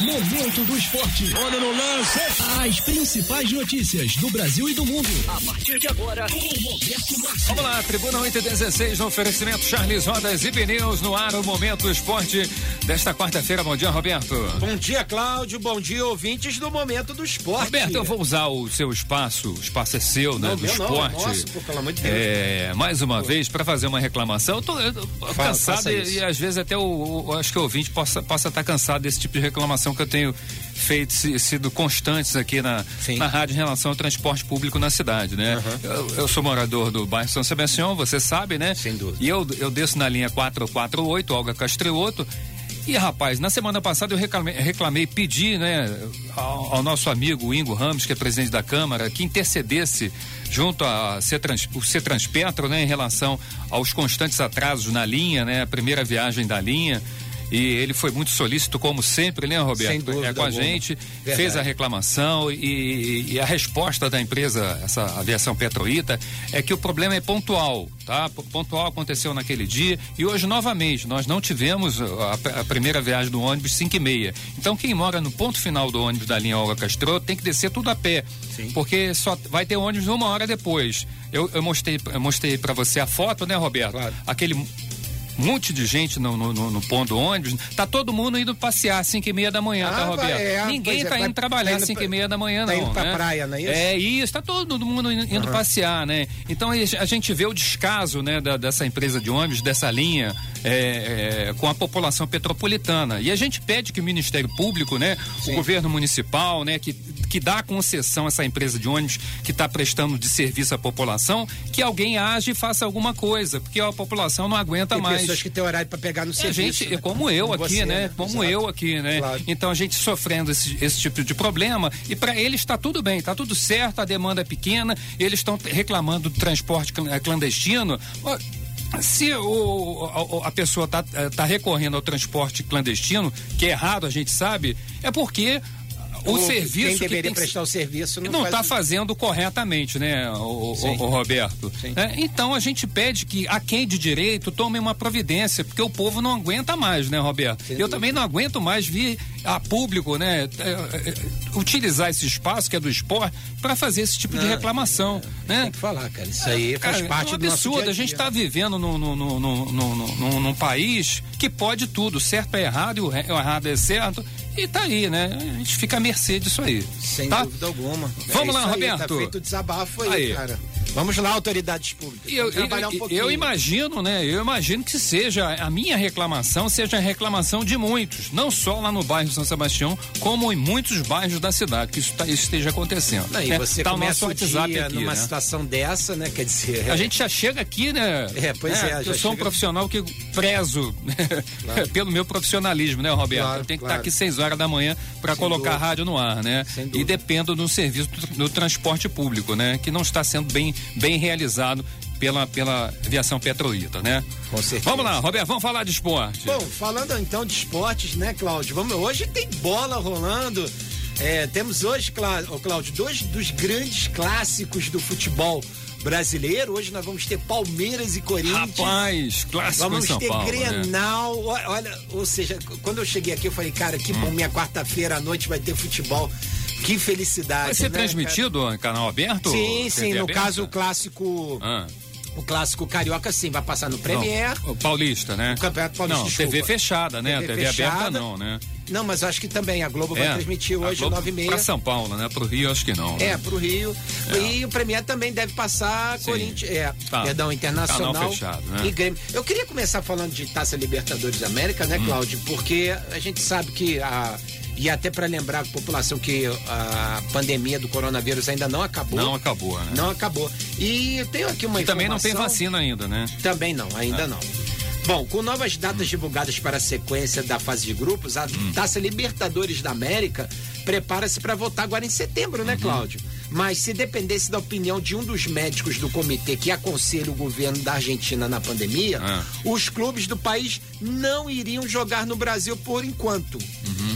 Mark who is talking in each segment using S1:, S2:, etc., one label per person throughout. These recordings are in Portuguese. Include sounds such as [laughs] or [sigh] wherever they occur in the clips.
S1: Momento do esporte.
S2: Olha no lance.
S1: As principais notícias do Brasil e do mundo. A partir de agora, com Roberto Márcio.
S3: Vamos lá, Tribuna 816 no oferecimento Charles Rodas e Pneus no ar, o Momento do Esporte desta quarta-feira. Bom dia, Roberto.
S2: Bom dia, Cláudio. Bom dia, ouvintes do Momento do Esporte.
S3: Roberto, eu vou usar o seu espaço, o espaço é seu, né?
S2: Não,
S3: do
S2: meu não,
S3: esporte.
S2: é nosso, pô, pelo amor de Deus.
S3: É, mais uma vez, para fazer uma reclamação. Eu tô, eu tô
S2: Fala,
S3: cansado e, e às vezes até o, o- acho que o ouvinte possa estar possa tá cansado desse tipo de reclamação que eu tenho feito, sido constantes aqui na,
S2: Sim.
S3: na rádio em relação ao transporte público na cidade, né? Eu, eu sou morador do bairro São Sebastião, você sabe, né?
S2: Sem dúvida.
S3: E eu, eu desço na linha 448, Olga Castrioto. E rapaz, na semana passada eu reclamei, reclamei pedi, né, ao, ao nosso amigo Ingo Ramos, que é presidente da Câmara, que intercedesse junto a Cetrans, o Cetranspetro, né, em relação aos constantes atrasos na linha, né, a primeira viagem da linha. E ele foi muito solícito, como sempre, né, Roberto?
S2: Sem dúvida
S3: é com a
S2: alguma.
S3: gente,
S2: Verdade.
S3: fez a reclamação e, e a resposta da empresa, essa aviação Petroíta, é que o problema é pontual, tá? Pontual aconteceu naquele dia e hoje novamente nós não tivemos a, a primeira viagem do ônibus 5 e meia. Então quem mora no ponto final do ônibus da linha Olga Castro tem que descer tudo a pé,
S2: Sim.
S3: porque só vai ter ônibus uma hora depois. Eu, eu mostrei, eu mostrei para você a foto, né, Roberto?
S2: Claro.
S3: Aquele monte de gente no, no, no, no ponto ônibus. Tá todo mundo indo passear às 5 e meia da manhã, tá,
S2: Ah,
S3: Roberto?
S2: vai, é,
S3: Ninguém
S2: é,
S3: tá
S2: vai-
S3: indo trabalhar
S2: tá
S3: às
S2: indo
S3: 5 e meia da manhã,
S2: tá
S3: não.
S2: indo pra
S3: né?
S2: praia, não é isso?
S3: É isso, tá todo mundo indo, indo passear, né? Então a gente vê o descaso, né, da- dessa empresa de ônibus, dessa linha, é, é, com a população petropolitana. E a gente pede que o Ministério Público, né, o governo municipal, né, que, que dá concessão a essa empresa de ônibus que está prestando de serviço à população, que alguém age e faça alguma coisa, porque a população não aguenta
S2: Tem
S3: mais.
S2: pessoas que têm horário pra pegar no
S3: É,
S2: serviço.
S3: gente,
S2: né?
S3: como eu
S2: Como
S3: aqui,
S2: você,
S3: né? Como
S2: Exato.
S3: eu aqui, né?
S2: Claro.
S3: Então a gente sofrendo esse, esse tipo de problema e para eles está tudo bem, está tudo certo, a demanda é pequena, eles estão reclamando do transporte eh, clandestino. Se o- a, a pessoa está tá recorrendo ao transporte clandestino, que é errado, a gente sabe, é porque o, serviço
S2: Quem
S3: que
S2: deveria
S3: que
S2: prestar o serviço não,
S3: não
S2: faz
S3: está
S2: isso.
S3: fazendo corretamente, né, o, o- o Roberto? É, então a gente pede que a quem de direito tome uma providência, porque o povo não aguenta mais, né, Roberto?
S2: Sem
S3: Eu
S2: dúvida.
S3: também não aguento mais vir a público, né, é, é, utilizar esse espaço que é do esporte para fazer esse tipo de
S2: Não,
S3: reclamação, né?
S2: Tem que falar, cara. Isso aí faz parte
S3: é um
S2: do nosso
S3: absurdo.
S2: dia
S3: A,
S2: dia,
S3: gente está vivendo num, num, num, num, país que pode tudo. Certo é errado e o, o errado é certo. E tá aí, né? A gente fica à mercê disso aí.
S2: Sem
S3: tá?
S2: dúvida alguma.
S3: Vamos
S2: É
S3: lá,
S2: aí,
S3: Roberto.
S2: Tá feito o desabafo aí,
S3: Aí.
S2: cara. Vamos lá, autoridades públicas.
S3: Eu,
S2: um
S3: eu- eu imagino, né? Eu imagino que seja a minha reclamação, seja a reclamação de muitos, não só lá no bairro São Sebastião, como em muitos bairros da cidade, que isso, tá- esteja acontecendo.
S2: Não, e
S3: né?
S2: você
S3: tá
S2: começa o
S3: WhatsApp aqui,
S2: numa
S3: né?
S2: situação dessa, né? Quer dizer,
S3: A gente já chega aqui, né?
S2: É, pois é,
S3: Eu
S2: já
S3: sou um
S2: chega-
S3: profissional que prezo [laughs] pelo meu profissionalismo, né, Roberto?
S2: Claro,
S3: eu tenho que
S2: claro.
S3: estar aqui seis horas da manhã para colocar
S2: dúvida.
S3: a rádio no ar, né? E dependo do serviço do, do transporte público, né? Que não está sendo bem, bem realizado pela, pela aviação petroíta, né?
S2: Com certeza.
S3: Vamos lá, Roberto, vamos falar de esporte.
S2: Bom, falando então de esportes, né, Cláudio? Vamos, hoje tem bola rolando. É, temos hoje, Cláudio, dois dos grandes clássicos do futebol brasileiro. Hoje nós vamos ter Palmeiras e Corinthians.
S3: Rapaz, clássico
S2: Vamos
S3: em São
S2: ter
S3: Paulo, né?
S2: Grenal. O- Olha, ou seja, quando eu cheguei aqui, eu falei, cara, que bom, minha quarta-feira à noite vai ter futebol. Que felicidade.
S3: Hum. Vai ser
S2: né,
S3: transmitido em canal aberto?
S2: cara? Sim,
S3: TV
S2: sim. No
S3: aberta?
S2: caso, o clássico.
S3: Ah.
S2: O clássico carioca, sim, vai passar no Premier.
S3: Não, o Paulista, né?
S2: O Campeonato Paulista,
S3: Não,
S2: desculpa.
S3: TV fechada, né?
S2: TV
S3: TV, aberta
S2: fechada.
S3: não, né?
S2: Não, mas acho que também a Globo vai transmitir hoje, 9 e meia.
S3: Pra São Paulo, né? Pro Rio, acho que não.
S2: É,
S3: né?
S2: pro Rio. E o Premier também deve passar. Corinthians. É,
S3: Tá.
S2: perdão, Internacional
S3: fechado, né?
S2: e Grêmio. Eu queria começar falando de Taça Libertadores da América,
S3: Hum.
S2: né, Cláudio? Porque a gente sabe que a. E até para lembrar a população que a pandemia do coronavírus ainda não acabou.
S3: Não acabou, né?
S2: Não acabou. E eu tenho aqui uma
S3: E também não tem
S2: informação-
S3: vacina ainda, né?
S2: também não, ainda não. Bom, com novas datas divulgadas para a sequência da fase de grupos, a Taça Libertadores da América prepara-se para votar agora em setembro, né, Cláudio? Mas se dependesse da opinião de um dos médicos do comitê que aconselha o governo da Argentina na pandemia,
S3: Ah.
S2: os clubes do país não iriam jogar no Brasil por enquanto.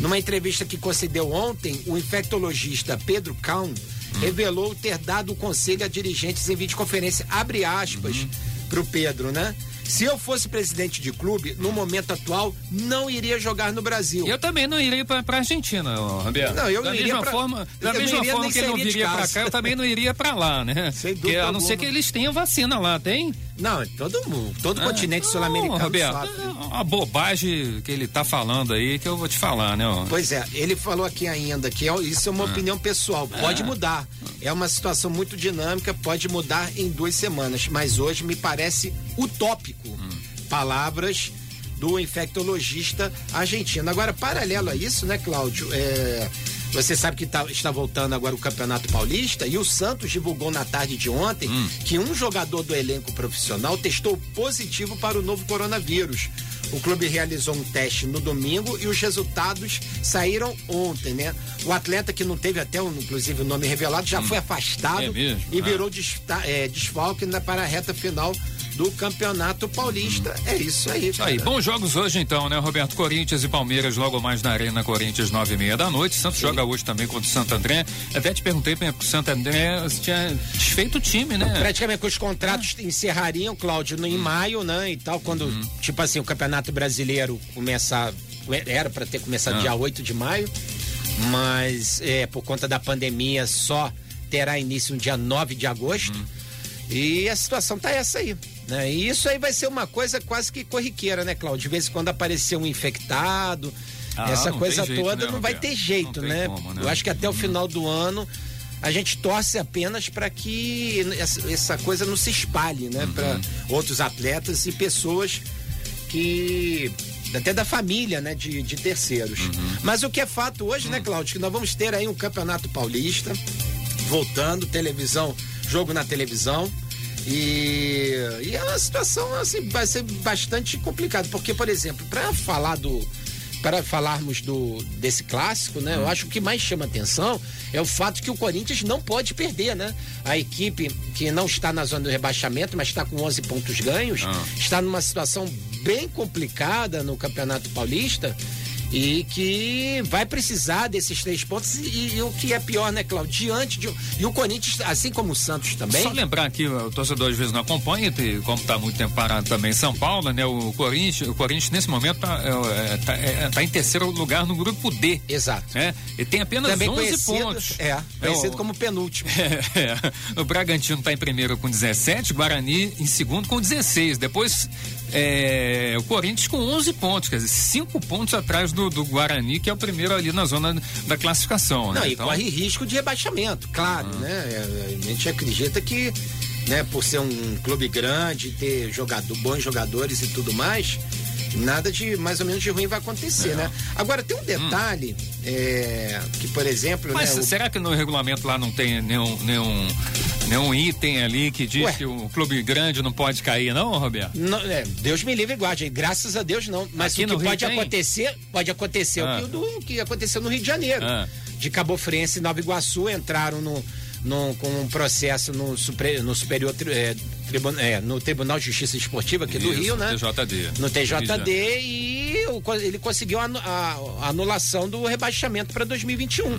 S2: Numa entrevista que concedeu ontem, o infectologista Pedro Kahn revelou ter dado o conselho a dirigentes em videoconferência, abre aspas, pro Pedro, né? Se eu fosse presidente de clube, no momento atual, não iria jogar no Brasil.
S3: Eu também não iria para a Argentina, Roberto.
S2: Não, eu
S3: da
S2: não
S3: mesma
S2: iria pra,
S3: forma, da mesma forma que ele não viria para cá, eu também não iria para lá, né? [laughs]
S2: Sem dúvida
S3: a não
S2: alguma.
S3: ser que eles tenham vacina lá, tem?
S2: Não, todo mundo, todo
S3: Ah,
S2: continente sul-americano sofre.
S3: é uma bobagem que ele tá falando aí que eu vou te falar, né? ó.
S2: Pois é, ele falou aqui ainda que é- isso é uma opinião pessoal, pode mudar. É uma situação muito dinâmica, pode mudar em duas semanas, mas hoje me parece utópico.
S3: Hum.
S2: Palavras do infectologista argentino. Agora, paralelo a isso, né, Cláudio? É, você sabe que tá- está voltando agora o Campeonato Paulista e o Santos divulgou na tarde de ontem
S3: Hum.
S2: que um jogador do elenco profissional testou positivo para o novo coronavírus. O clube realizou um teste no domingo e os resultados saíram ontem, né? O atleta que não teve até, um, inclusive, o nome revelado já foi afastado
S3: É mesmo?
S2: e
S3: Ah.
S2: virou é, desfalque na, para a reta final do Campeonato Paulista. É isso aí,
S3: Isso aí,
S2: cara.
S3: bons jogos hoje então, né, Roberto? Corinthians e Palmeiras logo mais na Arena Corinthians, nove e meia da noite. Santos joga hoje também contra o Santo André. Até te perguntei para o Santo André se tinha desfeito o time, né?
S2: Praticamente os contratos encerrariam, Cláudio, no, em maio, né? E tal, quando, tipo assim, o Campeonato Brasileiro começar. Era para ter começado
S3: Ah.
S2: dia 8 de maio, mas é, por conta da pandemia só terá início no dia 9 de agosto. E a situação tá essa aí. Né? E isso aí vai ser uma coisa quase que corriqueira, né, Cláudio? De vez em quando aparecer um infectado,
S3: Ah,
S2: essa coisa
S3: jeito,
S2: toda
S3: né,
S2: não vai ter jeito, né?
S3: como, né?
S2: Eu acho que até o final do ano a gente torce apenas para que essa, coisa não se espalhe, né?
S3: Uhum.
S2: Para outros atletas e pessoas que até da família, né, de, de terceiros.
S3: Uhum.
S2: Mas o que é fato hoje,
S3: Hum.
S2: né, Cláudio, que nós vamos ter aí um campeonato paulista voltando, televisão, jogo na televisão. E, e é uma situação assim, vai ser bastante complicado, porque, por exemplo, para falar do para falarmos do desse clássico, né? Eu acho que o que mais chama atenção é o fato que o Corinthians não pode perder, né? A equipe que não está na zona do rebaixamento, mas está com 11 pontos ganhos,
S3: Ah.
S2: está numa situação bem complicada no Campeonato Paulista e que vai precisar desses três pontos e, e o que é pior, né, Cláudio? Diante de e o Corinthians, assim como o Santos também,
S3: Só lembrar aqui, o torcedor às vezes não acompanha, e como está muito tempo parado também em São Paulo, né? O Corinthians, o Corinthians nesse momento está em terceiro lugar no grupo D.
S2: exato.
S3: Né? E tem apenas
S2: Também
S3: 11
S2: conhecido,
S3: pontos.
S2: é, conhecido
S3: o-
S2: como penúltimo. [laughs]
S3: É, o Bragantino está em primeiro com 17, Guarani em segundo com 16. Depois é, o Corinthians com 11 pontos, quer dizer, 5 pontos atrás do, do Guarani, que é o primeiro ali na zona da classificação.
S2: Não,
S3: né?
S2: e
S3: Então,
S2: corre risco de rebaixamento, claro, né? É, A gente acredita que, né, por ser um clube grande, ter jogador, bons jogadores e tudo mais, nada de mais ou menos de ruim vai acontecer,
S3: É.
S2: né? Agora tem um detalhe é, que, por exemplo,
S3: Mas
S2: né, o-
S3: será que no regulamento lá não tem nenhum, nenhum, nenhum item ali que diz
S2: Ué.
S3: que o clube grande não pode cair, não, Roberto?
S2: Não, é, Deus me livre e guarde, graças a Deus não. Mas
S3: Aqui
S2: o que pode
S3: tem?
S2: acontecer, pode acontecer
S3: Ah.
S2: o, que, o do- o que aconteceu no Rio de Janeiro.
S3: Ah.
S2: De Cabo Friense e Nova Iguaçu entraram no, no- com um processo no, supre- no Superior é, é, no Tribunal de Justiça Esportiva aqui do
S3: Isso,
S2: Rio, né?
S3: TJD.
S2: No TJD e ele conseguiu a, a- a anulação do rebaixamento para 2021.
S3: Uhum.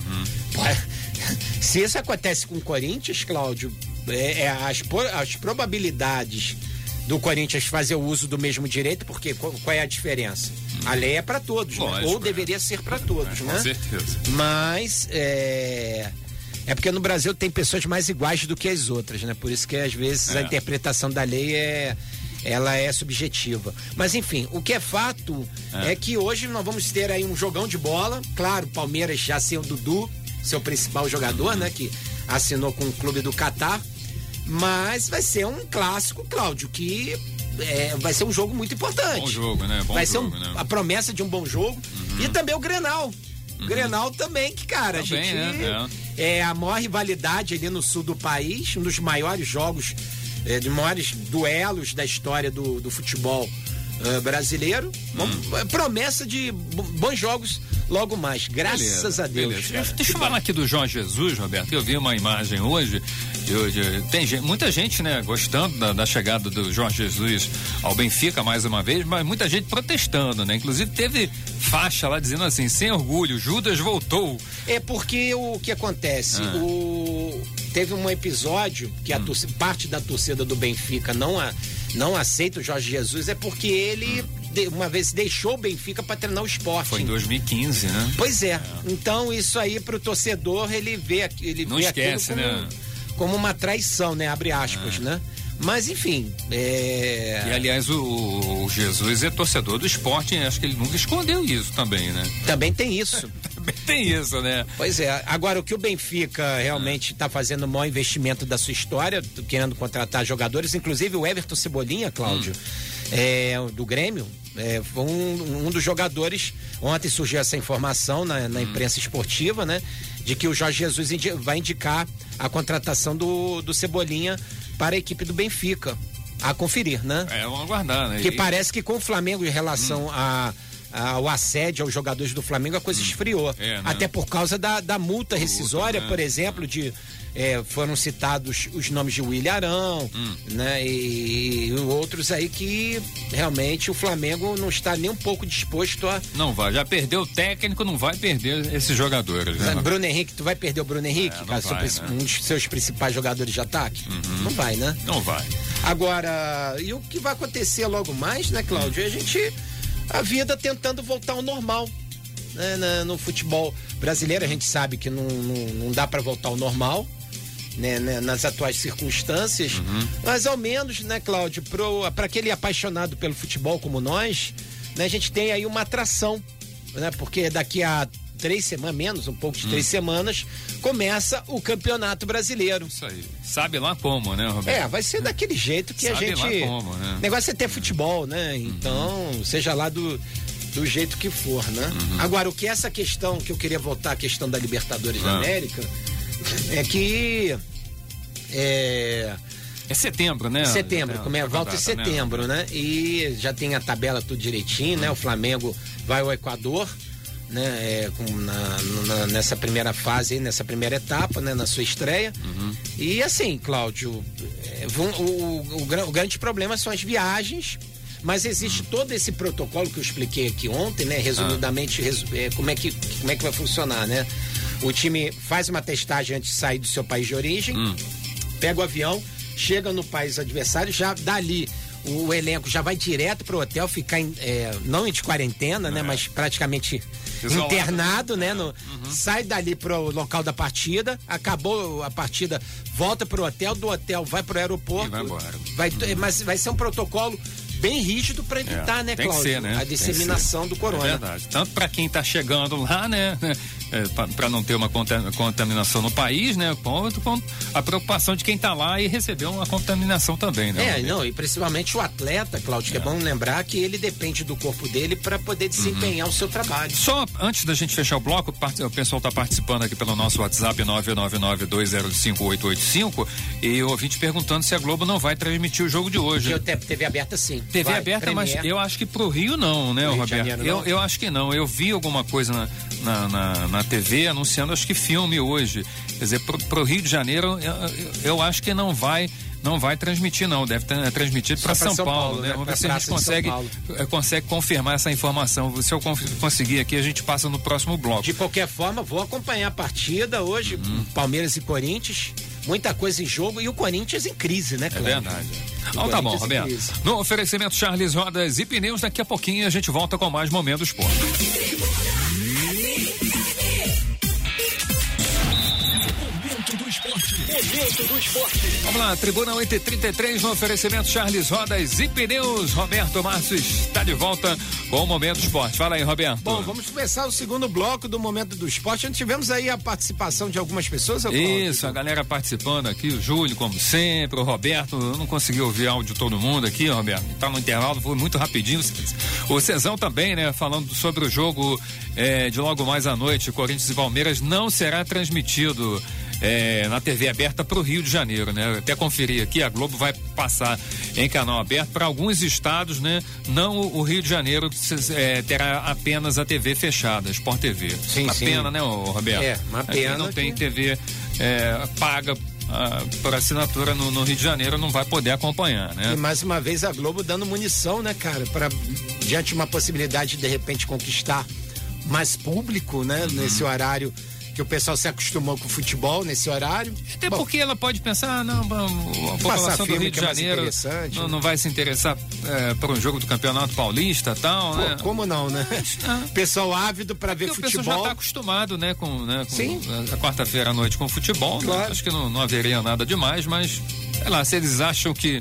S2: Pô, [laughs] Se isso acontece com o Corinthians, Cláudio, é, é as, as probabilidades do Corinthians fazer o uso do mesmo direito, porque qual, qual é a diferença? A lei é para todos, né?
S3: Lógico,
S2: ou
S3: é.
S2: deveria ser para todos,
S3: Com
S2: né?
S3: certeza.
S2: Mas é, é porque no Brasil tem pessoas mais iguais do que as outras, né? Por isso que às vezes a
S3: É.
S2: interpretação da lei é ela é subjetiva. Mas enfim, o que é fato é. que hoje nós vamos ter aí um jogão de bola. Claro, o Palmeiras já sem o Dudu, seu principal jogador,
S3: Uhum.
S2: né? Que assinou com o clube do Catar. Mas vai ser um clássico, Cláudio, que é, vai ser um jogo muito importante.
S3: Bom jogo, né? Bom
S2: vai
S3: jogo,
S2: ser um-
S3: né?
S2: a promessa de um bom jogo. E também o Grenal. O Grenal também, que, cara,
S3: Também,
S2: a gente.
S3: né?
S2: É. a maior rivalidade ali no sul do país, um dos maiores jogos, é, de maiores duelos da história do, do futebol eh, brasileiro.
S3: Hum.
S2: é promessa de bo- bons jogos logo mais, graças
S3: Beleza,
S2: a Deus.
S3: beleza. Deixa eu falar aqui do Jorge Jesus, Roberto. Eu vi uma imagem hoje. de- de- tem gente- muita gente, né, gostando da, da chegada do Jorge Jesus ao Benfica mais uma vez, mas muita gente protestando, né? Inclusive teve faixa lá dizendo assim, sem orgulho, Judas voltou.
S2: É porque o que acontece?
S3: Ah.
S2: O, teve um episódio que a torcida- parte da torcida do Benfica não, a, não aceita o Jorge Jesus é porque ele uma vez deixou o Benfica para treinar o esporte.
S3: Foi em 2015, né?
S2: Pois é. Então isso aí pro torcedor ele vê ele
S3: Não
S2: vê
S3: esquece,
S2: como,
S3: né?
S2: como uma traição, né? Abre aspas, né? Mas enfim, é...
S3: E aliás, o, o Jesus é torcedor do esporte, acho que ele nunca escondeu isso também, né?
S2: também tem isso. [laughs]
S3: Também tem isso, né?
S2: Pois é, agora o que o Benfica realmente está fazendo o maior investimento da sua história, querendo contratar jogadores, inclusive o Everton Cebolinha, Cláudio, é, do Grêmio, é, foi um, um dos jogadores. Ontem surgiu essa informação na, na imprensa esportiva, né? De que o Jorge Jesus indi- vai indicar a contratação do, do Cebolinha para a equipe do Benfica. A conferir, né?
S3: É, vamos aguardar, né?
S2: Que
S3: E-
S2: parece que com o Flamengo em relação a ao assédio aos jogadores do Flamengo, a coisa esfriou.
S3: É, né?
S2: Até por causa da, da multa rescisória,
S3: né?
S2: por exemplo, de é, foram citados os nomes de William Arão,
S3: Hum.
S2: né? E, e outros aí que realmente o Flamengo não está nem um pouco disposto a.
S3: Não vai, já perdeu o técnico, não vai perder esses jogadores. Né?
S2: Bruno Henrique, tu vai perder o Bruno Henrique,
S3: É,
S2: seu
S3: vai,
S2: princi-
S3: né? Uhum.
S2: um dos seus principais jogadores de ataque? Não vai, né?
S3: Não vai.
S2: Agora, e o que vai acontecer logo mais, né, Cláudio? É a gente. A vida tentando voltar ao normal. né, no futebol brasileiro, a gente sabe que não, não, não dá para voltar ao normal. Né, né, nas atuais circunstâncias, mas ao menos, né, Cláudio, para aquele apaixonado pelo futebol como nós, né, a gente tem aí uma atração, né, porque daqui a três semanas, menos um pouco de três semanas, começa o Campeonato Brasileiro.
S3: Isso aí. Sabe lá como, né, Roberto?
S2: É, vai ser daquele jeito que a
S3: Sabe
S2: gente.
S3: lá como, né?
S2: O negócio é ter futebol, né? Então, seja lá do, do jeito que for, né?
S3: Uhum.
S2: Agora, o que é essa questão, que eu queria voltar à questão da Libertadores da
S3: Ah.
S2: América, é que. É,
S3: É setembro, né?
S2: setembro,
S3: É,
S2: como é,
S3: a
S2: volta em
S3: né?
S2: setembro, né? E já tem a tabela tudo direitinho, né? O Flamengo vai ao Equador, né? É, com- na- na- nessa primeira fase, nessa primeira etapa, né? Na sua estreia.
S3: Uhum.
S2: E assim, Cláudio, é, vão- o, o- o o grande problema são as viagens. Mas existe
S3: Uhum.
S2: todo esse protocolo que eu expliquei aqui ontem, né? Resumidamente,
S3: Ah.
S2: resu- é, como, é que, como é que vai funcionar, né? O time faz uma testagem antes de sair do seu país de origem,
S3: Hum. pega
S2: o avião, chega no país adversário, já dali o elenco já vai direto pro hotel, ficar em, é, não de quarentena, né, mas praticamente
S3: Isolado.
S2: internado, né, no- sai dali pro local da partida, acabou a partida, volta pro hotel, do hotel vai pro aeroporto,
S3: E vai embora.
S2: vai, mas vai ser um protocolo bem rígido para evitar,
S3: É,
S2: né, Cláudio,
S3: ser, né?
S2: a disseminação do corona.
S3: É verdade. Tanto para quem está chegando lá, né? para não ter uma conta- contaminação no país, né? Quanto a preocupação de quem está lá e receber uma contaminação também, né?
S2: É, não, e principalmente o atleta, Cláudio, que é, bom lembrar que ele depende do corpo dele para poder desempenhar o seu trabalho.
S3: Só antes da gente fechar o bloco, o pessoal está participando aqui pelo nosso WhatsApp 999205885 e o ouvinte perguntando se a Globo não vai transmitir o jogo de hoje.
S2: Porque o te- TV aberta sim.
S3: TV
S2: Vai,
S3: aberta, mas
S2: Premier.
S3: eu acho que pro Rio não, né,
S2: Rio
S3: Roberto?
S2: Janeiro,
S3: eu, eu acho que não. Eu vi alguma coisa na, na, na, na TV anunciando, acho que filme hoje. Quer dizer, pro, pro Rio de Janeiro, eu, eu, eu acho que não vai. Não vai transmitir, não. Deve ter transmitido
S2: Só
S3: para São,
S2: São
S3: Paulo,
S2: Paulo,
S3: né?
S2: né?
S3: Vamos ver se a gente consegue, eh, consegue confirmar essa informação. Se eu con- conseguir aqui, a gente passa no próximo bloco.
S2: De qualquer forma, vou acompanhar a partida hoje,
S3: Uhum.
S2: Palmeiras e Corinthians. Muita coisa em jogo e o Corinthians em crise, né,
S3: É
S2: Cláudio?
S3: verdade.
S2: O
S3: Então tá bom, Roberto. No oferecimento Charles Rodas e Pneus, daqui a pouquinho a gente volta com mais Momento
S1: Esporte. Momento do esporte.
S3: Vamos lá, Tribuna 833 no oferecimento Charles Rodas e Pneus. Roberto Márcio está de volta com o Momento Esporte. Fala aí, Roberto.
S2: Bom, vamos começar o segundo bloco do Momento do Esporte. onde tivemos aí a participação de algumas pessoas. eu
S3: Isso, a galera participando aqui, o Júlio, como sempre, o Roberto, eu não consegui ouvir áudio de todo mundo aqui, Roberto, tá no intervalo, foi muito rapidinho. O Cezão também, né, falando sobre o jogo eh, de logo mais à noite, Corinthians e Palmeiras, não será transmitido eh, na TV aberta para o Rio de Janeiro, né? Eu até conferi aqui, a Globo vai passar em canal aberto para alguns estados, né? Não o, o Rio de Janeiro eh, terá apenas a TV fechada, Sport TV.
S2: Sim,
S3: uma
S2: sim.
S3: pena, né, Roberto?
S2: É, uma
S3: Aqui
S2: pena
S3: não tem
S2: que-
S3: TV é, paga ah, por assinatura no, no Rio de Janeiro, não vai poder acompanhar,
S2: E
S3: né?
S2: mais uma vez a Globo dando munição, né, cara, para diante de uma possibilidade de de repente conquistar mais público, né,
S3: Uhum.
S2: nesse horário que o pessoal se acostumou com o futebol nesse horário.
S3: Até Bom, porque ela pode pensar, ah, não, a população do Rio de é Janeiro não, né? não, vai se interessar é, por um jogo do Campeonato Paulista tal, Pô, né?
S2: Como não, né? Ah, [laughs] pessoal ávido para ver futebol. O pessoal
S3: já está acostumado, né, com, né, com Sim. a, quarta-feira à noite com futebol. Né? Claro. Né? Acho que não, não haveria nada demais, mas sei lá, se eles acham que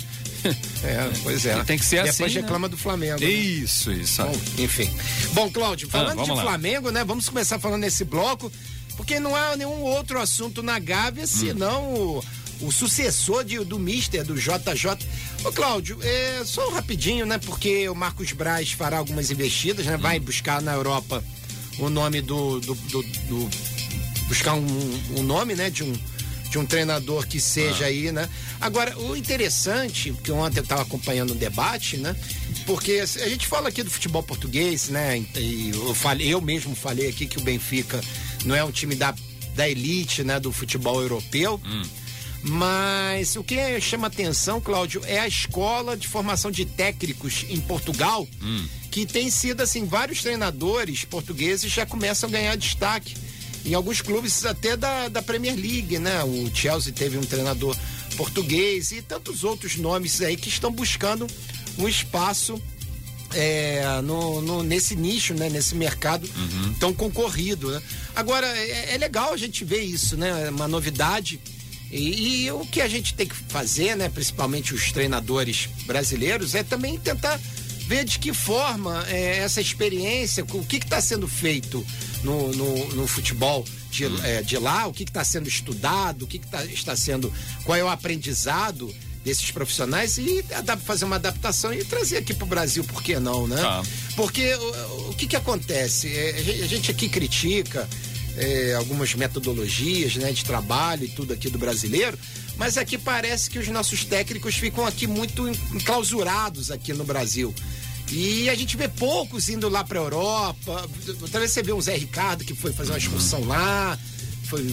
S2: é, pois é. [laughs]
S3: Tem que ser
S2: Depois
S3: assim.
S2: Depois reclama
S3: né?
S2: do Flamengo. Né?
S3: Isso, isso.
S2: Bom, enfim. Bom, Cláudio, falando ah, de lá. Flamengo, né? Vamos começar falando nesse bloco, porque não há nenhum outro assunto na Gávea, senão o, o sucessor de, do Mister, do JJ. Ô, Cláudio, é, só rapidinho, né? Porque o Marcos Braz fará algumas investidas, né? Vai buscar na Europa o nome do. do, do, do buscar um, um nome, né? De um de um treinador que seja ah. aí, né? Agora, o interessante, que ontem eu estava acompanhando o debate, né? Porque a gente fala aqui do futebol português, né? E eu, falei, eu mesmo falei aqui que o Benfica não é um time da, da elite, né? Do futebol europeu. Hum. Mas o que chama atenção, Cláudio, é a escola de formação de técnicos em Portugal, hum. que tem sido assim, vários treinadores portugueses já começam a ganhar destaque em alguns clubes até da, da Premier League, né? O Chelsea teve um treinador português e tantos outros nomes aí que estão buscando um espaço é, no, no, nesse nicho, né? Nesse mercado uhum. tão concorrido, né? Agora, é, é, legal a gente ver isso, né? É uma novidade. E, e, o que a gente tem que fazer, né? Principalmente os treinadores brasileiros, é também tentar ver de que forma é, essa experiência, o que está sendo feito no, no, no futebol de, hum. é, de, lá, o que está sendo estudado, o que, que tá, está sendo, qual é o aprendizado desses profissionais e fazer uma adaptação e trazer aqui para o Brasil, por que não, né? Tá. Porque o, o, que que acontece? É, a gente aqui critica é, algumas metodologias né, de trabalho e tudo aqui do brasileiro, mas aqui parece que os nossos técnicos ficam aqui muito enclausurados aqui no Brasil. E a gente vê poucos indo lá para Europa. Talvez você vê um Zé Ricardo que foi fazer uma excursão lá, foi,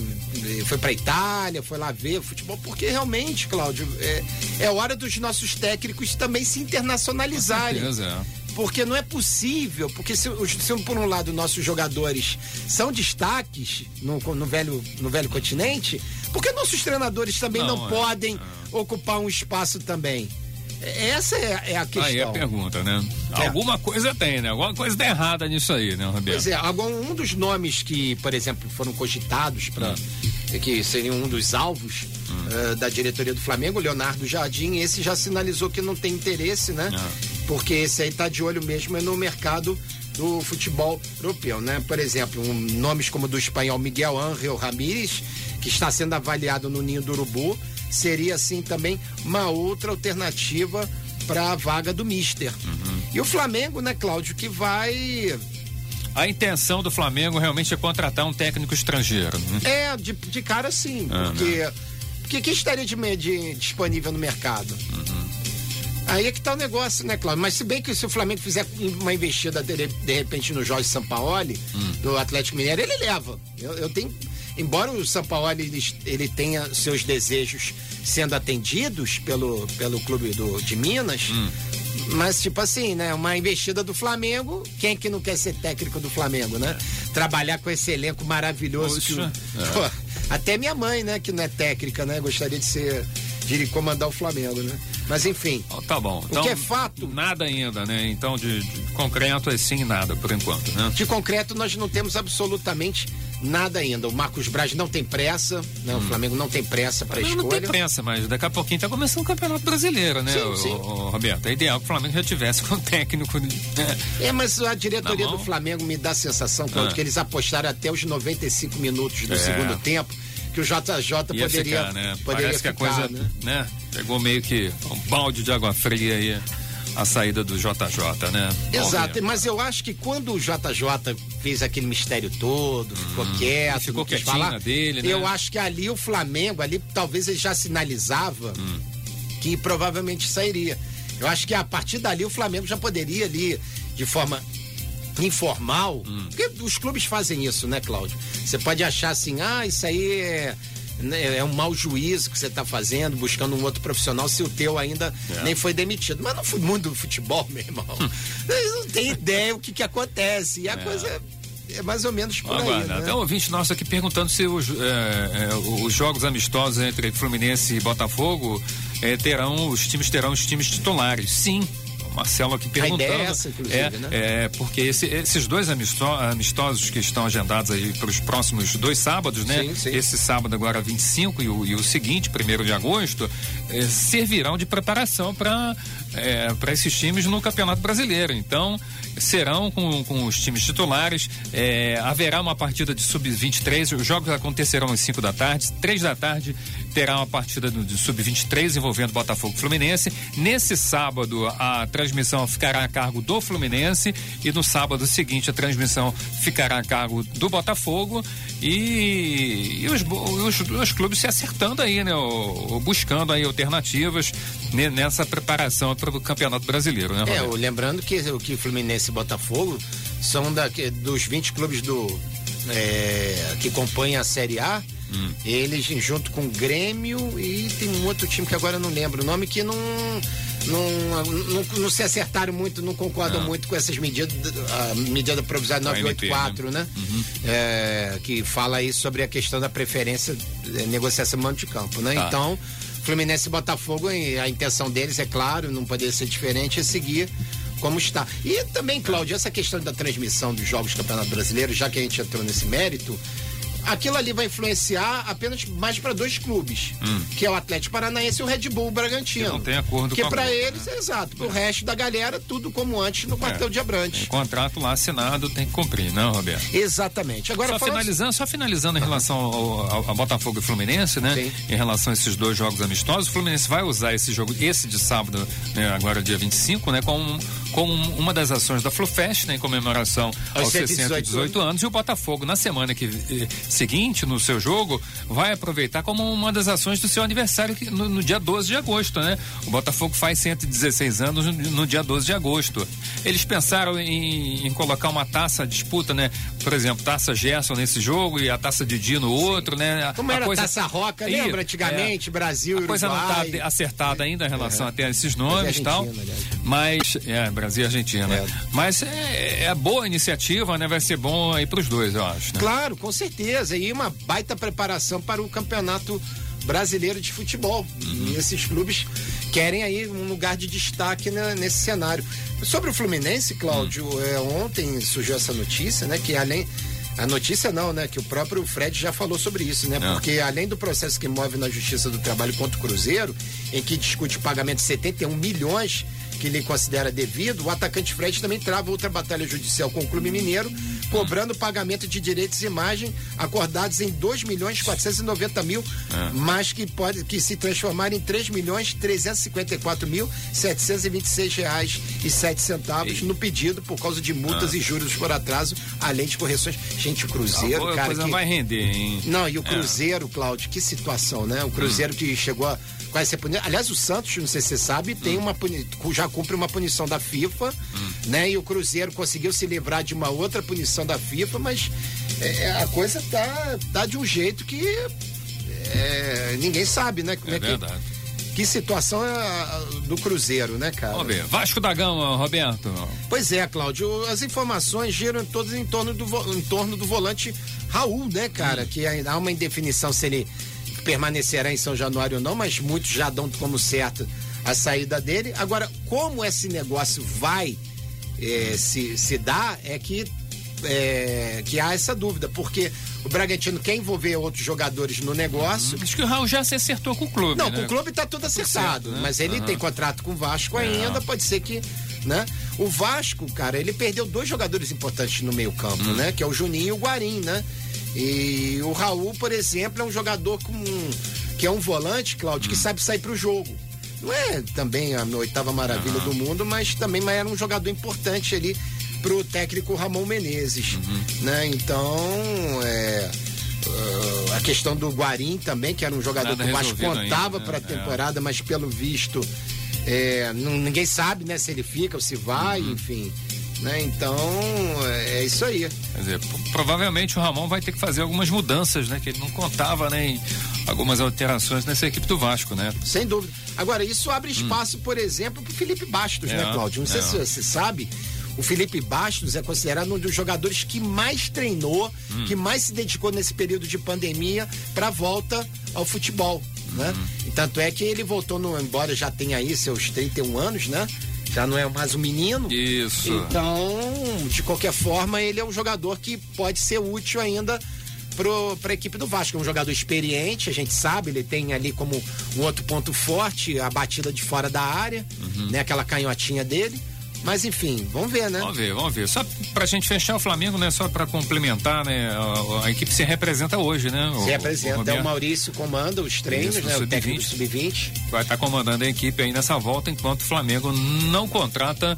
S2: foi para Itália, foi lá ver o futebol, porque realmente, Cláudio, é, é hora dos nossos técnicos também se internacionalizarem. Com certeza, é. Porque não é possível, porque se, se por um lado nossos jogadores são destaques no, no, velho, no velho continente, porque nossos treinadores também não, não é, podem é. ocupar um espaço também? Essa é, é, a questão.
S3: Aí é a pergunta, né? É. Alguma coisa tem, né? Alguma coisa tá errada nisso aí, né, Roberto?
S2: Pois é, um dos nomes que, por exemplo, foram cogitados para hum. que seriam um dos alvos hum. uh, da diretoria do Flamengo, Leonardo Jardim, esse já sinalizou que não tem interesse, né? Ah. Porque esse aí tá de olho mesmo no mercado do futebol europeu, né? Por exemplo, um, nomes como do espanhol Miguel Ángel Ramírez, que está sendo avaliado no Ninho do Urubu, seria assim também uma outra alternativa para a vaga do Mister. Uhum. E o Flamengo, né, Cláudio, que vai
S3: a intenção do Flamengo realmente é contratar um técnico estrangeiro. Né?
S2: É, de, de cara sim, ah, porque né? porque que estaria de, de, disponível no mercado? Uhum. Aí é que tá o negócio, né, Cláudio? Mas se bem que se o Flamengo fizer uma investida de, de repente no Jorge Sampaoli, hum. do Atlético Mineiro, ele leva. Eu, eu tenho embora o São Paulo ele, ele tenha seus desejos sendo atendidos pelo, pelo clube do, de Minas, hum. mas tipo assim, né? Uma investida do Flamengo, quem é que não quer ser técnico do Flamengo, né? Trabalhar com esse elenco maravilhoso. Que, é. pô, [laughs] até minha mãe, né, que não é técnica, né? Gostaria de ser de comandar o Flamengo, né? Mas enfim.
S3: Oh, tá bom. Então,
S2: o que é fato.
S3: Nada ainda, né? Então, de, de concreto é sim nada, por enquanto, né?
S2: De concreto, nós não temos absolutamente nada ainda. O Marcos Braz não tem pressa, né? Hum. O Flamengo não tem pressa para escolha. Não
S3: tem pressa, mas daqui a pouquinho tá começando o Campeonato Brasileiro, né, sim, sim. O, o, Roberto? É ideal que o Flamengo já tivesse [laughs] com o técnico. Né?
S2: É, mas a diretoria do Flamengo me dá a sensação, Claudio, ah. que eles apostaram até os 95 minutos do é. segundo tempo que o JJ Ia poderia, ficar, né? poderia
S3: Parece
S2: ficar,
S3: que a coisa, né? né? Pegou meio que um balde de água fria aí a saída do JJ, né?
S2: Exato, mas eu acho que quando o JJ fez aquele mistério todo, ficou hum, quieto,
S3: ficou quietinho falar, dele, né?
S2: Eu acho que ali o Flamengo, ali talvez ele já sinalizava hum. que provavelmente sairia. Eu acho que a partir dali o Flamengo já poderia ali de forma informal, hum. porque os clubes fazem isso, né, Cláudio? Você pode achar assim, ah, isso aí é é um mau juízo que você está fazendo, buscando um outro profissional, se o teu ainda é. nem foi demitido. Mas não foi mundo do futebol, [laughs] meu irmão. Eles não têm ideia o que, que acontece. E a é. coisa é mais ou menos por
S3: Agora,
S2: aí. Né?
S3: Até um ouvinte nosso aqui perguntando se os, é, é, os jogos amistosos entre Fluminense e Botafogo é, terão, os times terão os times titulares. Sim, Marcelo aqui perguntando. A
S2: ideia é essa, inclusive,
S3: é,
S2: né?
S3: É, porque esse, esses dois amistosos que estão agendados aí para os próximos dois sábados, né?
S2: Sim, sim.
S3: Esse sábado agora 25 e o, e o seguinte, primeiro de agosto, é, servirão de preparação para é, para esses times no Campeonato Brasileiro. Então, serão com, com os times titulares. É, haverá uma partida de sub-23. Os jogos acontecerão às 5 da tarde. Três da tarde terá uma partida de sub-23 envolvendo Botafogo e Fluminense. Nesse sábado, a transmissão ficará a cargo do Fluminense e no sábado seguinte a transmissão ficará a cargo do Botafogo e, e os, os, os, clubes se acertando aí, né? O, buscando aí alternativas nessa preparação para o Campeonato Brasileiro, né?
S2: É, lembrando que o que Fluminense e Botafogo são da, dos 20 clubes do é, que compõem a Série A, hum. eles junto com o Grêmio e tem um outro time que agora eu não lembro o nome que não não, não, não, se acertaram muito, não concordam não. muito com essas medidas, a medida provisória 984, né? né? Uhum. É, que fala aí sobre a questão da preferência, é, negociação mando de campo, né? Tá. Então, Fluminense e Botafogo, a intenção deles, é claro, não poderia ser diferente, é seguir como está. E também, Cláudio, essa questão da transmissão dos Jogos do Campeonato Brasileiro, já que a gente entrou nesse mérito, aquilo ali vai influenciar apenas mais para dois clubes, hum. que é o Atlético Paranaense e o Red Bull Bragantino. Que
S3: não tem acordo
S2: que
S3: com
S2: para eles é exato, pro é. resto da galera tudo como antes no quartel é. de Abrantes.
S3: contrato lá assinado tem que cumprir, não, Roberto?
S2: Exatamente. Agora
S3: só finalizando, só finalizando em relação ao, ao, ao, Botafogo e Fluminense, né? Sim. Em relação a esses dois jogos amistosos, o Fluminense vai usar esse jogo, esse de sábado, né, agora dia 25, né, com como uma das ações da Flufest, né, em comemoração aos, aos 618 anos. e o Botafogo na semana que eh, seguinte no seu jogo vai aproveitar como uma das ações do seu aniversário que, no, no, dia 12 de agosto, né? O Botafogo faz 116 anos no, no dia 12 de agosto. Eles pensaram em, em, colocar uma taça disputa, né? Por exemplo, taça Gerson nesse jogo e a taça Didi no outro, né?
S2: Como a era coisa... taça Roca, lembra antigamente, é, Brasil, A
S3: coisa
S2: Uruguai.
S3: não está acertada ainda em relação é. até a esses nomes e tal. Mas, é, Brasil e Argentina. É. Mas é, é boa iniciativa, né? Vai ser bom aí para os dois, eu acho. Né?
S2: Claro, com certeza. E uma baita preparação para o campeonato brasileiro de futebol. Uhum. E esses clubes querem aí um lugar de destaque né, nesse cenário. Sobre o Fluminense, Cláudio, uhum. é, ontem surgiu essa notícia, né? Que além. A notícia não, né? Que o próprio Fred já falou sobre isso, né? Não. Porque além do processo que move na Justiça do Trabalho contra o Cruzeiro, em que discute o pagamento de 71 milhões que lhe considera devido, o atacante Fred também trava outra batalha judicial com o Clube Mineiro, cobrando pagamento de direitos de imagem acordados em 2 milhões 490 mil, é. mas que pode que se transformar em 3 milhões 354 mil 726 reais e 7 centavos no pedido por causa de multas é. e juros por atraso, além de correções. Gente, o Cruzeiro,
S3: a
S2: cara.
S3: coisa que... vai render, hein?
S2: Não, e o é. Cruzeiro, é. Cláudio, que situação, né? O Cruzeiro hum. que chegou a vai ser punido. Aliás, o Santos, não sei se você sabe, tem hum. uma puni... já cumpre uma punição da FIFA, hum. né? E o Cruzeiro conseguiu se livrar de uma outra punição da FIFA, mas é, é, a coisa tá, tá de um jeito que é, ninguém sabe, né?
S3: Como é, é verdade.
S2: Que, que situação é a, do Cruzeiro, né, cara?
S3: Vamos ver. Vasco da Gama, Roberto.
S2: Pois é, Cláudio. As informações giram todas em torno do, em torno do volante Raul, né, cara? Hum. Que há uma indefinição se ele permanecerá em São Januário ou não, mas muitos já dão como certo a saída dele. Agora, como esse negócio vai é, se, se dar, é que, é, que há essa dúvida, porque o Bragantino quer envolver outros jogadores no negócio.
S3: Acho que o Raul já se acertou com o clube.
S2: Não,
S3: né?
S2: com o clube está tudo acertado, certo, né? mas ele uhum. tem contrato com o Vasco ainda, é. pode ser que. Né? O Vasco, cara, ele perdeu dois jogadores importantes no meio-campo, uhum. né? Que é o Juninho e o Guarim, né? E o Raul, por exemplo, é um jogador com, que é um volante, Claudio, que hum. sabe sair para o jogo. Não é também a oitava maravilha uhum. do mundo, mas também era um jogador importante ali pro técnico Ramon Menezes, uhum. né? Então, é, uh, a questão do Guarim também, que era um jogador Nada que o Vasco contava para a né? temporada, é. mas pelo visto é, não, ninguém sabe, né, se ele fica ou se vai, uhum. enfim. Né? Então, é, é isso aí.
S3: Quer dizer, provavelmente o Ramon vai ter que fazer algumas mudanças, né? Que ele não contava, né? Em algumas alterações nessa equipe do Vasco, né?
S2: Sem dúvida. Agora, isso abre hum. espaço, hum. por exemplo, para Felipe Bastos, né, é, né, Cláudio? Não sei é. se você sabe. o Felipe Bastos é considerado um dos jogadores que mais treinou,
S3: Hum.
S2: que mais se dedicou nesse período de pandemia para a volta ao futebol, né?
S3: Hum.
S2: E tanto é que ele voltou, no, embora já tenha aí seus 31 anos, né? Já não é mais um menino.
S3: Isso.
S2: Então, de qualquer forma, ele é um jogador que pode ser útil ainda para a equipe do Vasco. É um jogador experiente, a gente sabe, ele tem ali como um outro ponto forte a batida de fora da área, né? Aquela canhotinha dele. Mas enfim, vamos ver, né?
S3: Vamos ver, vamos ver. Só pra gente fechar o Flamengo, né? Só pra complementar, né? A, a equipe se representa hoje, né? O,
S2: Se representa, é o Maurício comanda os treinos,
S3: Isso,
S2: né? O
S3: sub-20.
S2: técnico do sub-20.
S3: vai estar comandando a equipe aí nessa volta, enquanto o Flamengo não contrata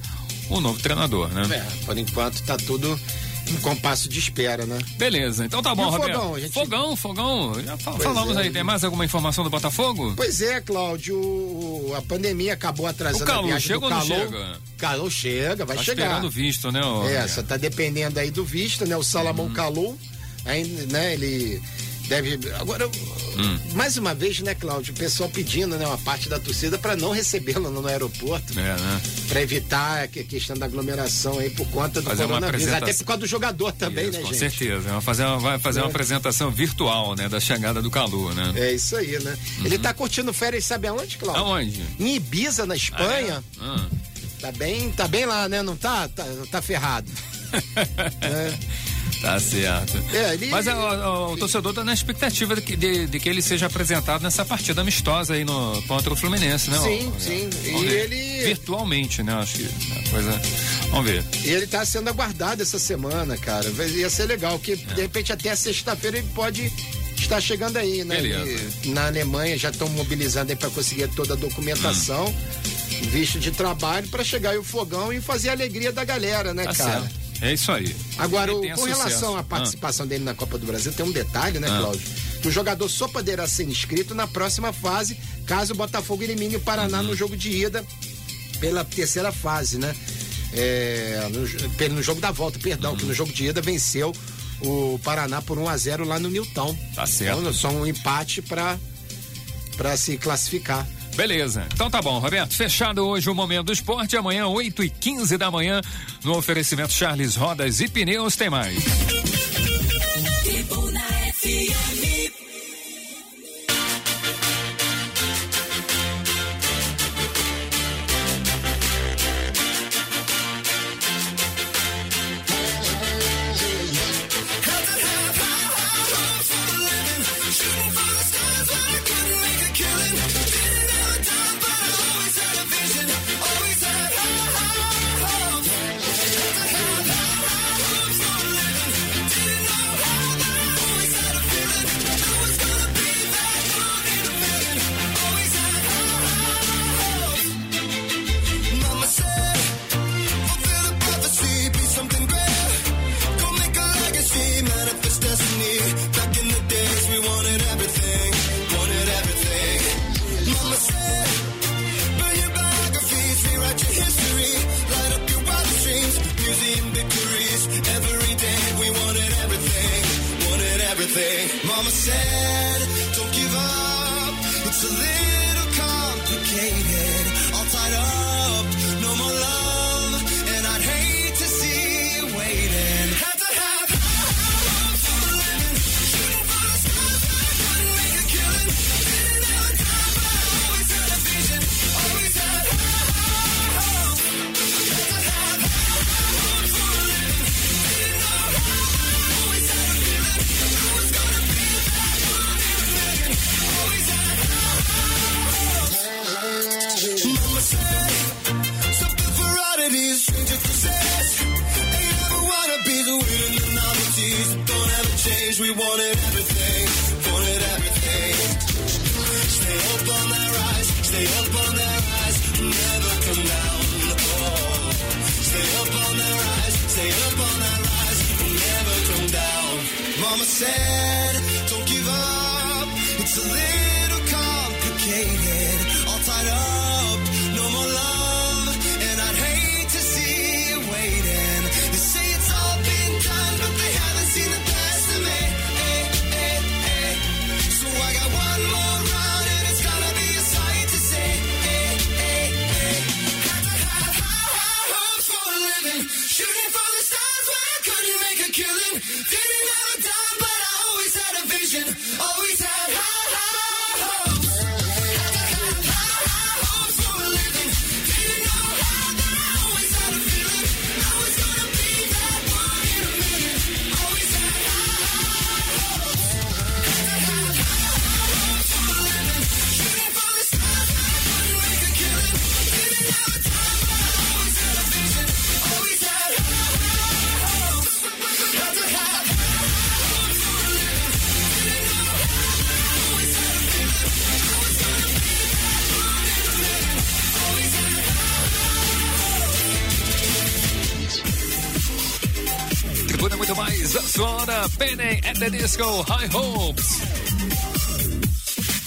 S3: o novo treinador, né?
S2: É, por enquanto tá tudo em compasso de espera, né?
S3: Beleza, então tá bom,
S2: o
S3: Roberto.
S2: fogão, gente-
S3: Fogão, fogão. Já
S2: Pois
S3: falamos
S2: é,
S3: aí. Tem mais alguma informação do Botafogo?
S2: Pois é, Cláudio, o- a pandemia acabou atrasando
S3: O calor
S2: a viagem
S3: chega
S2: do
S3: ou não
S2: calor.
S3: chega?
S2: Calor chega, vai
S3: Tá
S2: chegar.
S3: esperando visto, né? ô,
S2: É, só tá dependendo aí do visto, né? O Salamão
S3: Uhum.
S2: Calou, né? Ele deve. Agora,
S3: Hum.
S2: mais uma vez, né, Cláudio? O pessoal pedindo, né? Uma parte da torcida para não recebê-lo no aeroporto,
S3: É, né?
S2: para evitar a que- questão da aglomeração aí por conta do
S3: Fazer uma
S2: coronavírus. Até
S3: apresentação.
S2: por causa do jogador também,
S3: Isso,
S2: né,
S3: com
S2: gente?
S3: certeza. Vai fazer uma, vai fazer uma
S2: É.
S3: apresentação virtual, né? Da chegada do calor, né?
S2: É isso aí, né? Ele tá curtindo férias, sabe aonde, Cláudio?
S3: Aonde?
S2: Em Ibiza, na Espanha.
S3: Ah,
S2: Tá bem, tá bem lá, né? Não tá? Tá, tá ferrado. [laughs] É.
S3: Tá certo.
S2: É, ele-
S3: Mas ó, ó, o torcedor tá na expectativa de que, de, de que ele seja apresentado nessa partida amistosa aí no, contra o Fluminense, né?
S2: Sim,
S3: ó?
S2: sim. E ele-
S3: Virtualmente, né? Acho que a coisa. Vamos ver.
S2: E ele tá sendo aguardado essa semana, cara. Ia ser legal, que de repente até sexta-feira ele pode estar chegando aí, né? E na Alemanha já estão mobilizando aí para conseguir toda a documentação,
S3: Hum.
S2: visto de trabalho, para chegar aí o fogão e fazer a alegria da galera, né,
S3: Tá
S2: cara?
S3: certo. É isso aí.
S2: Agora, o- com relação
S3: sucesso.
S2: à participação dele na Copa do Brasil, tem um detalhe, né,
S3: Ah.
S2: Cláudio? O jogador só poderá ser inscrito na próxima fase, caso o Botafogo elimine o Paraná
S3: Uhum.
S2: no jogo de ida pela terceira fase, né? É, no, no jogo da volta, perdão,
S3: Uhum.
S2: que no jogo de ida venceu o Paraná por 1 a 0 lá no Newton.
S3: Tá certo.
S2: Então, só um empate para para se classificar.
S3: Beleza. Então tá bom, Roberto. Fechado hoje o Momento do Esporte. Amanhã, 8 e 15 da manhã, no oferecimento Charles Rodas e Pneus, tem mais.
S4: Said,
S3: Penny at the Disco, High Hopes.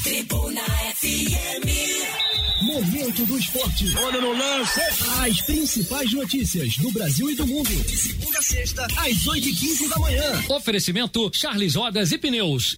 S1: Tribuna FM. Momento do esporte. Olha no lance. As principais notícias do Brasil e do mundo. De segunda a sexta, às 8 e 15 da manhã.
S5: Oferecimento Charles Rodas e Pneus.